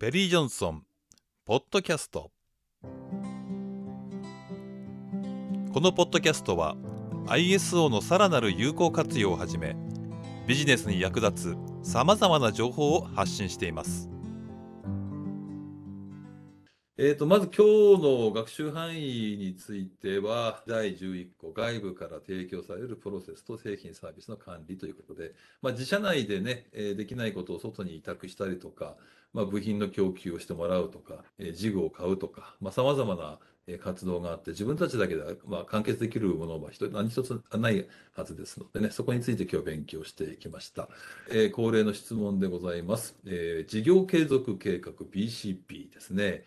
ペリー・ジョンソンポッドキャスト。このポッドキャストは ISO のさらなる有効活用をはじめビジネスに役立つさまざまな情報を発信しています。えーと、まず今日の学習範囲については、第11項、外部から提供されるプロセスと製品サービスの管理ということで、まあ、自社内でね、え、できないことを外に委託したりとか、まあ、部品の供給をしてもらうとか、えー、事具を買うとか、さまあ、様々な活動があって、自分たちだけでは、ま、完結できるものは何一つないはずですのでね、そこについて今日勉強していきました。えー、恒例の質問でございます。えー、事業継続計画 BCP ですね。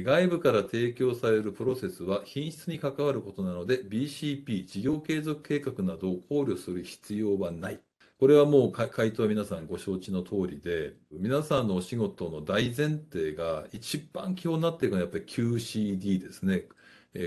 外部から提供されるプロセスは品質に関わることなので BCP 事業継続計画などを考慮する必要はない。これはもう回答は皆さんご承知の通りで、皆さんのお仕事の大前提が一番基本になっているのはやっぱり QCD ですね。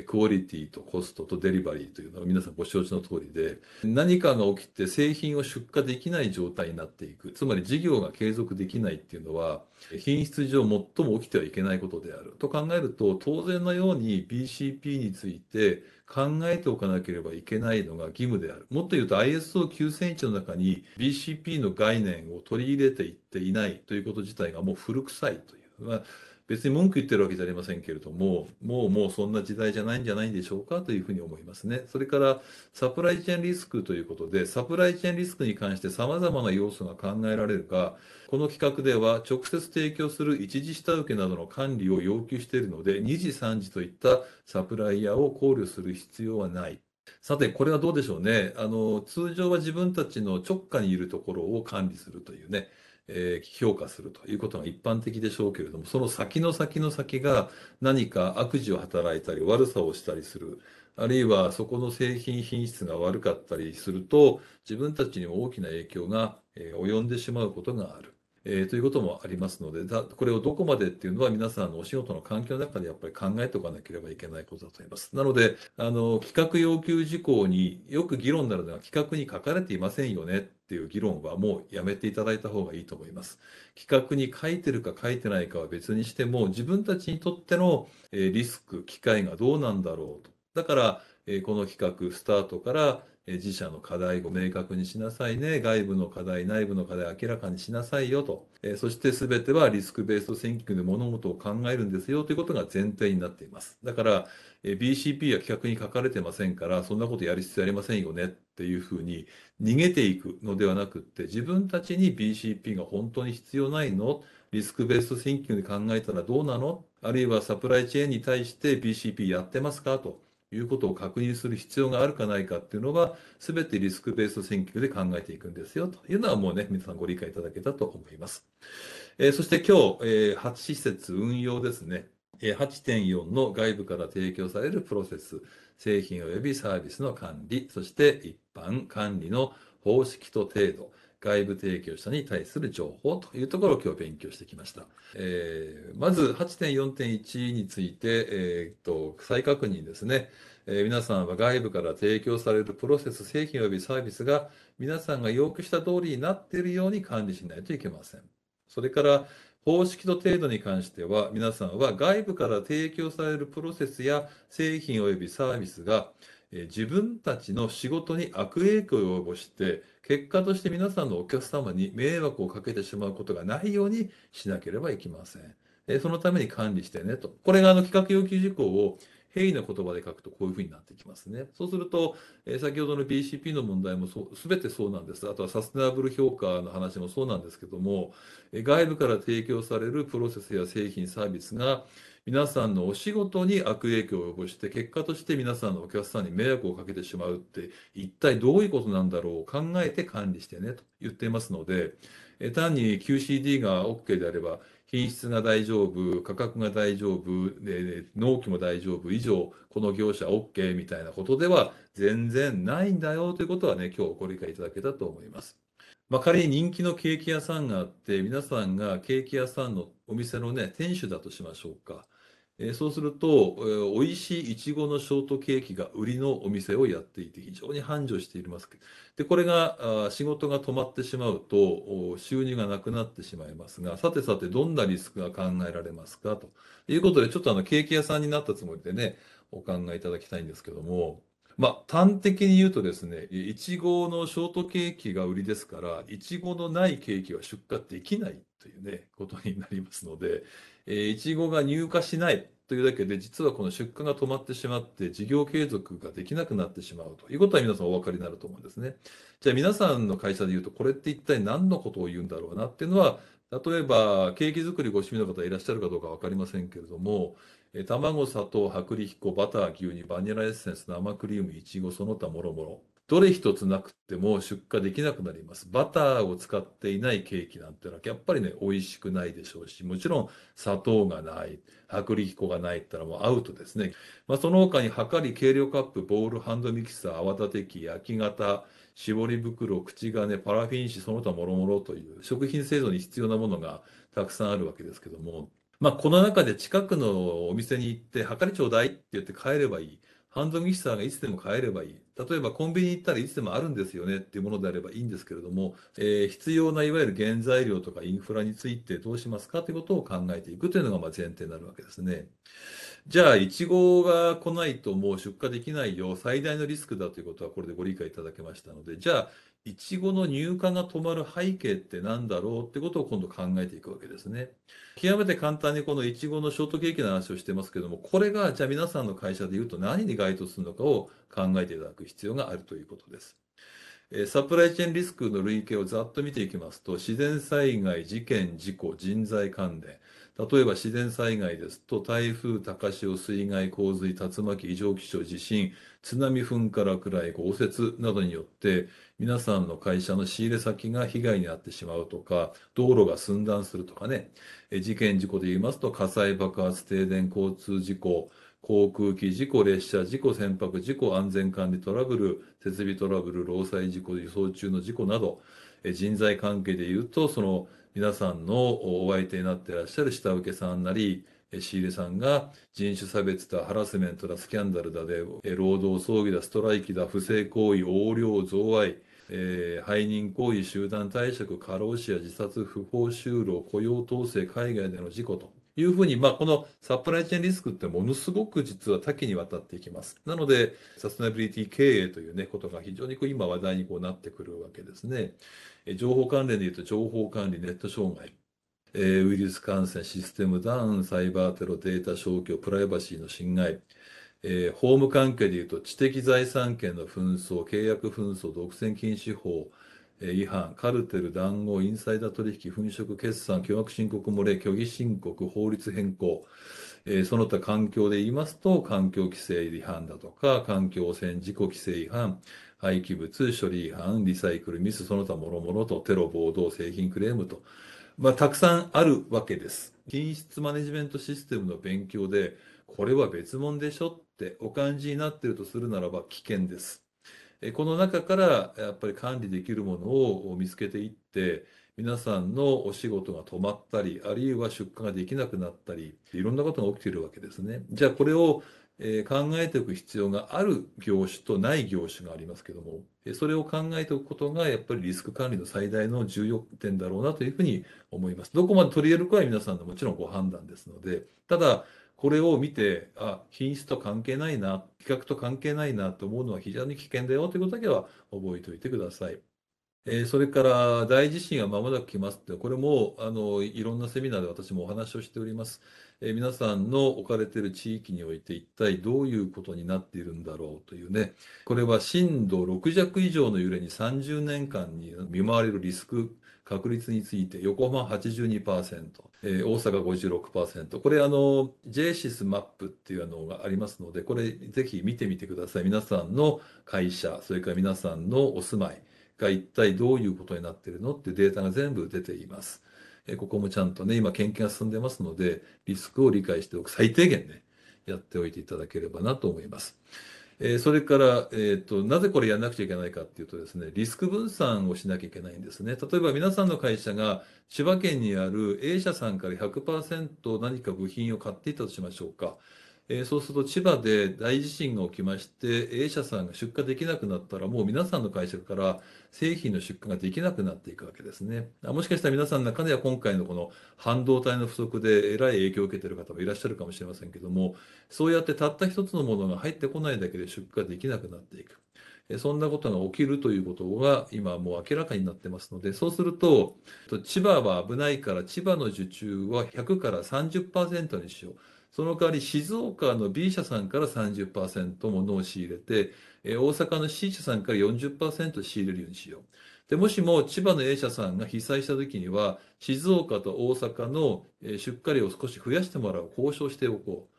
クオリティとコストとデリバリーというのは皆さんご承知の通りで、何かが起きて製品を出荷できない状態になっていく。つまり事業が継続できないっていうのは、品質上最も起きてはいけないことである。と考えると、当然のように BCP について考えておかなければいけないのが義務である。もっと言うと ISO9001 の中に BCP の概念を取り入れていっていないということ自体がもう古臭いという。別に文句言ってるわけじゃありませんけれども、もうもうそんな時代じゃないんじゃないんでしょうかというふうに思いますね。それからサプライチェーンリスクということで、サプライチェーンリスクに関して様々な要素が考えられるが、この企画では直接提供する一次下請けなどの管理を要求しているので、二次三次といったサプライヤーを考慮する必要はない。さて、これはどうでしょうね。あの、通常は自分たちの直下にいるところを管理するというね。えー、評価するということが一般的でしょうけれども、その先の先の先が何か悪事を働いたり悪さをしたりする、あるいはそこの製品品質が悪かったりすると、自分たちにも大きな影響が、えー、及んでしまうことがある。えー、ということもありますのでだ、これをどこまでっていうのは皆さんのお仕事の環境の中でやっぱり考えておかなければいけないことだと思います。なので、あの、企画要求事項によく議論になるのは企画に書かれていませんよねっていう議論はもうやめていただいた方がいいと思います。企画に書いてるか書いてないかは別にしても、自分たちにとってのリスク、機会がどうなんだろうと。だから、この企画、スタートから自社の課題を明確にしなさいね。外部の課題、内部の課題を明らかにしなさいよと。そして全てはリスクベースト選挙で物事を考えるんですよということが前提になっています。だから、BCP は企画に書かれてませんから、そんなことやる必要ありませんよねっていうふうに逃げていくのではなくって、自分たちに BCP が本当に必要ないの？リスクベースト選挙で考えたらどうなの？あるいはサプライチェーンに対して BCP やってますか？と。いうことを確認する必要があるかないかっていうのは、すべてリスクベース選挙で考えていくんですよというのはもうね、皆さんご理解いただけたと思います。えー、そして今日、えー、8施設運用ですね。8.4の外部から提供されるプロセス、製品及びサービスの管理、そして一般管理の方式と程度、外部提供者に対する情報というところを今日勉強してきました。えー、まず8.4.1について、えー、っと、再確認ですね。えー、皆さんは外部から提供されるプロセス、製品及びサービスが皆さんが要求した通りになっているように管理しないといけません。それから、方式と程度に関しては、皆さんは外部から提供されるプロセスや製品及びサービスが自分たちの仕事に悪影響を及ぼして、結果として皆さんのお客様に迷惑をかけてしまうことがないようにしなければいけません。そのために管理してねと。これがあの企画要求事項を平易な言葉で書くとこういうふうになってきますね。そうすると、え先ほどの BCP の問題もそう、すべてそうなんです。あとはサステナブル評価の話もそうなんですけども、え外部から提供されるプロセスや製品、サービスが皆さんのお仕事に悪影響を及ぼして、結果として皆さんのお客さんに迷惑をかけてしまうって、一体どういうことなんだろう考えて管理してねと言っていますので、単に QCD が OK であれば、品質が大丈夫、価格が大丈夫、納期も大丈夫、以上、この業者 OK みたいなことでは全然ないんだよということはね、今日ご理解いただけたと思います。まあ、仮に人気のケーキ屋さんがあって、皆さんがケーキ屋さんのお店のね、店主だとしましょうか。えーそうすると、えー美味しいいちごのショートケーキが売りのお店をやっていて、非常に繁盛しています。で、これが、あ仕事が止まってしまうと、収入がなくなってしまいますが、さてさて、どんなリスクが考えられますか？ということで、ちょっとあの、ケーキ屋さんになったつもりでね、お考えいただきたいんですけども、まあ、端的に言うとですね、いちごのショートケーキが売りですから、いちごのないケーキは出荷できないというね、ことになりますので、えーいちごが入荷しないというだけで、実はこの出荷が止まってしまって、事業継続ができなくなってしまうということは皆さんお分かりになると思うんですね。じゃあ皆さんの会社で言うと、これって一体何のことを言うんだろうなっていうのは、例えば、ケーキ作りご趣味の方いらっしゃるかどうか分かりませんけれども、卵、砂糖、薄力粉、バター、牛乳、バニラエッセンス、生クリーム、いちご、その他もろもろ。どれ一つなくても出荷できなくなります。バターを使っていないケーキなんてのはやっぱりね、美味しくないでしょうし、もちろん砂糖がない、薄力粉がないったらもうアウトですね。まあ、その他に、はかり、計量カップ、ボウル、ハンドミキサー、泡立て器、焼き型、絞り袋、口金、パラフィン紙、その他もろもろという食品製造に必要なものがたくさんあるわけですけども、まあ、この中で近くのお店に行って、はかりちょうだいって言って買えればいい。ハンドミキサーがいつでも買えればいい。例えばコンビニ行ったらいつでもあるんですよねっていうものであればいいんですけれども、えー必要ないわゆる原材料とかインフラについてどうしますかということを考えていくというのがま前提になるわけですね。じゃあ、いちごが来ないともう出荷できないよ、最大のリスクだということはこれでご理解いただけましたので、じゃあ、いちごの入荷が止まる背景って何だろうってことを今度考えていくわけですね。極めて簡単にこのいちごのショートケーキの話をしてますけども、これがじゃあ皆さんの会社で言うと何に該当するのかを考えていただく必要があるということです。えサプライチェーンリスクの類型をざっと見ていきますと、自然災害、事件、事故、人材関連。例えば自然災害ですと、台風、高潮、水害、洪水、竜巻、異常気象、地震、津波、噴火、落雷、豪雪などによって、皆さんの会社の仕入れ先が被害に遭ってしまうとか、道路が寸断するとかね、事件、事故で言いますと、火災、爆発、停電、交通事故、航空機事故、列車事故、船舶事故、安全管理トラブル、設備トラブル、労災事故、輸送中の事故など、人材関係で言うと、その皆さんのお相手になってらっしゃる下請けさんなり、仕入れさんが人種差別だ、ハラスメントだ、スキャンダルだで、労働争議だ、ストライキだ、不正行為、横領、贈賄、えー背任行為、集団退職、過労死や自殺、不法就労、雇用統制、海外での事故と。いうふうに、まあ、このサプライチェーンリスクってものすごく実は多岐にわたっていきます。なので、サステナビリティ経営というね、ことが非常にこう今話題にこうなってくるわけですね。え情報関連で言うと、情報管理、ネット障害、えーウイルス感染、システムダウン、サイバーテロ、データ消去、プライバシーの侵害、えー法務関係でいうと、知的財産権の紛争、契約紛争、独占禁止法、違反、カルテル、談合、インサイダー取引、粉飾決算、巨額申告漏れ、虚偽申告、法律変更、えその他環境で言いますと、環境規制違反だとか、環境汚染事故規制違反、廃棄物処理違反、リサイクルミス、その他もろもろと、テロ暴動、製品クレームと、まあ、たくさんあるわけです。品質マネジメントシステムの勉強で、これは別物でしょってお感じになっているとするならば危険です。この中からやっぱり管理できるものを見つけていって、皆さんのお仕事が止まったり、あるいは出荷ができなくなったり、いろんなことが起きているわけですね。じゃあこれを考えておく必要がある業種とない業種がありますけども、それを考えておくことがやっぱりリスク管理の最大の重要点だろうなというふうに思います。どこまで取り入れるかは皆さんのもちろんご判断ですので、ただ、これを見て、あ、品質と関係ないな、企画と関係ないなと思うのは非常に危険だよということだけは覚えておいてください。えーそれから大地震が間もなく来ますって、これもあのいろんなセミナーで私もお話をしております。えー皆さんの置かれている地域において一体どういうことになっているんだろうというね、これは震度6弱以上の揺れに30年間に見舞われるリスク確率について、横浜82%、えー大阪56%、これあの JSIS マップっていうのがありますので、これぜひ見てみてください。皆さんの会社、それから皆さんのお住まいが一体どういうことになっているのっていうデータが全部出ています。えーここもちゃんとね、今研究が進んでますので、リスクを理解しておく、最低限ね、やっておいていただければなと思います。えーそれから、えーと、なぜこれやらなくちゃいけないかっていうとですね、リスク分散をしなきゃいけないんですね。例えば皆さんの会社が千葉県にある A 社さんから100%何か部品を買っていたとしましょうか。えーそうすると千葉で大地震が起きまして A 社さんが出荷できなくなったらもう皆さんの会社から製品の出荷ができなくなっていくわけですね。あもしかしたら皆さんの中では今回のこの半導体の不足でえらい影響を受けている方もいらっしゃるかもしれませんけどもそうやってたった一つのものが入ってこないだけで出荷できなくなっていく。えそんなことが起きるということが今もう明らかになってますので、そうする、と千葉は危ないから千葉の受注は100から30%にしよう。その代わり静岡の B 社さんから30%ものを仕入れて、え大阪の C 社さんから40%仕入れるようにしよう。で、もしも千葉の A 社さんが被災した時には、静岡と大阪の出荷量を少し増やしてもらう、交渉しておこう。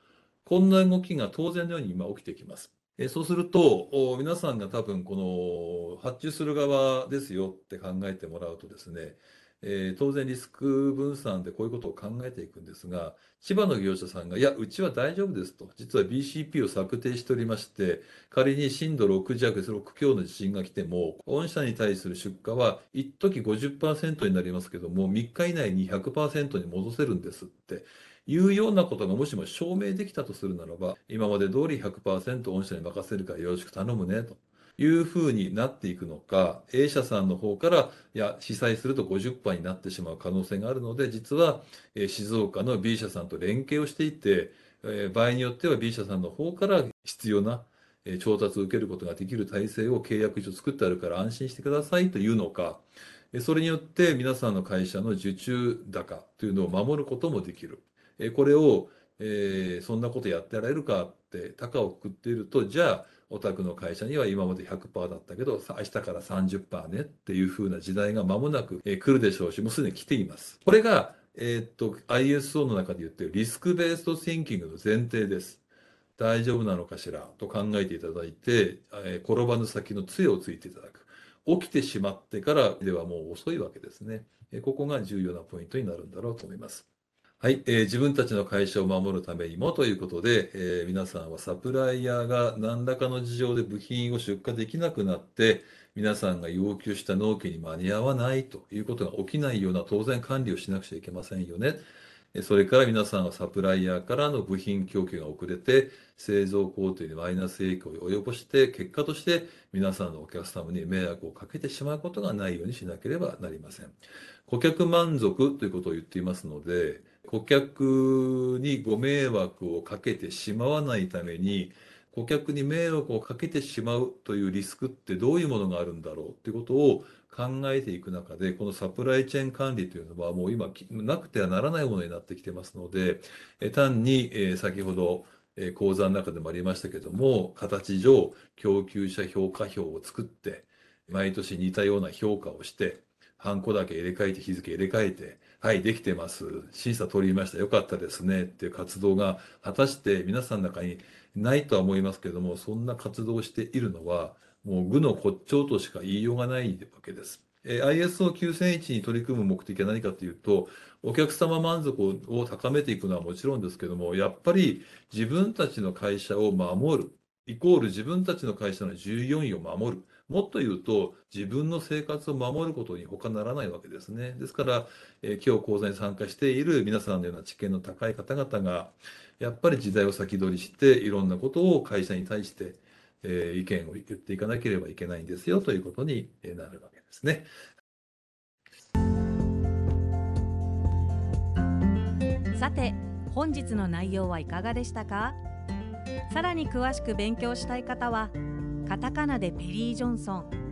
こんな動きが当然のように今起きてきます。えそうすると、皆さんが多分この発注する側ですよって考えてもらうとですね、えー当然リスク分散でこういうことを考えていくんですが、千葉の業者さんが、いや、うちは大丈夫ですと。実は BCP を策定しておりまして、仮に震度6弱、6強の地震が来ても、御社に対する出荷は、一時50%になりますけども、3日以内に100%に戻せるんですって。いうようなことがもしも証明できたとするならば、今まで通り100%御社に任せるからよろしく頼むね、というふうになっていくのか、A 社さんの方から、いや、被災すると50%になってしまう可能性があるので、実は、え静岡の B 社さんと連携をしていて、え場合によっては B 社さんの方から必要なえ調達を受けることができる体制を契約書作ってあるから安心してくださいというのか、えそれによって皆さんの会社の受注高というのを守ることもできる。えこれを、えーそんなことやってられるかって高をくくっていると、じゃあ、お宅の会社には今まで100%だったけど、明日から30%ねっていう風な時代が間もなく来るでしょうし、もうすでに来ています。これが、えーっと、ISO の中で言っているリスクベーストシンキングの前提です。大丈夫なのかしら？と考えていただいて、えー転ばぬ先の杖をついていただく。起きてしまってからではもう遅いわけですね。ここが重要なポイントになるんだろうと思います。はい、えー自分たちの会社を守るためにもということで、えー皆さんはサプライヤーが何らかの事情で部品を出荷できなくなって、皆さんが要求した納期に間に合わないということが起きないような当然管理をしなくちゃいけませんよね。それから皆さんはサプライヤーからの部品供給が遅れて、製造工程にマイナス影響を及ぼして、結果として皆さんのお客様に迷惑をかけてしまうことがないようにしなければなりません。顧客満足ということを言っていますので、顧客にご迷惑をかけてしまわないために、顧客に迷惑をかけてしまうというリスクってどういうものがあるんだろうということを考えていく中で、このサプライチェーン管理というのはもう今なくてはならないものになってきてますので、え単に、え先ほど、え講座の中でもありましたけども、形上供給者評価表を作って、毎年似たような評価をして、ハンコだけ入れ替えて日付入れ替えて、はい、できてます。審査取りました。よかったですね。っていう活動が果たして皆さんの中にないとは思いますけども、そんな活動をしているのは、もう愚の骨頂としか言いようがないわけです。え ISO9001 に取り組む目的は何かというと、お客様満足を高めていくのはもちろんですけども、やっぱり自分たちの会社を守る、イコール自分たちの会社の従業員を守る。もっと言うと、自分の生活を守ることに他ならないわけですね。ですから、えー今日講座に参加している皆さんのような知見の高い方々が、やっぱり時代を先取りして、いろんなことを会社に対して、えー意見を言っていかなければいけないんですよということにえなるわけですね。さて本日の内容はいかがでしたか？さらに詳しく勉強したい方はカタカナでペリー・ジョンソン。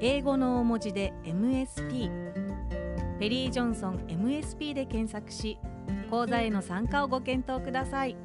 英語の大文字で MSP ペリー・ジョンソン MSP で検索し講座への参加をご検討ください。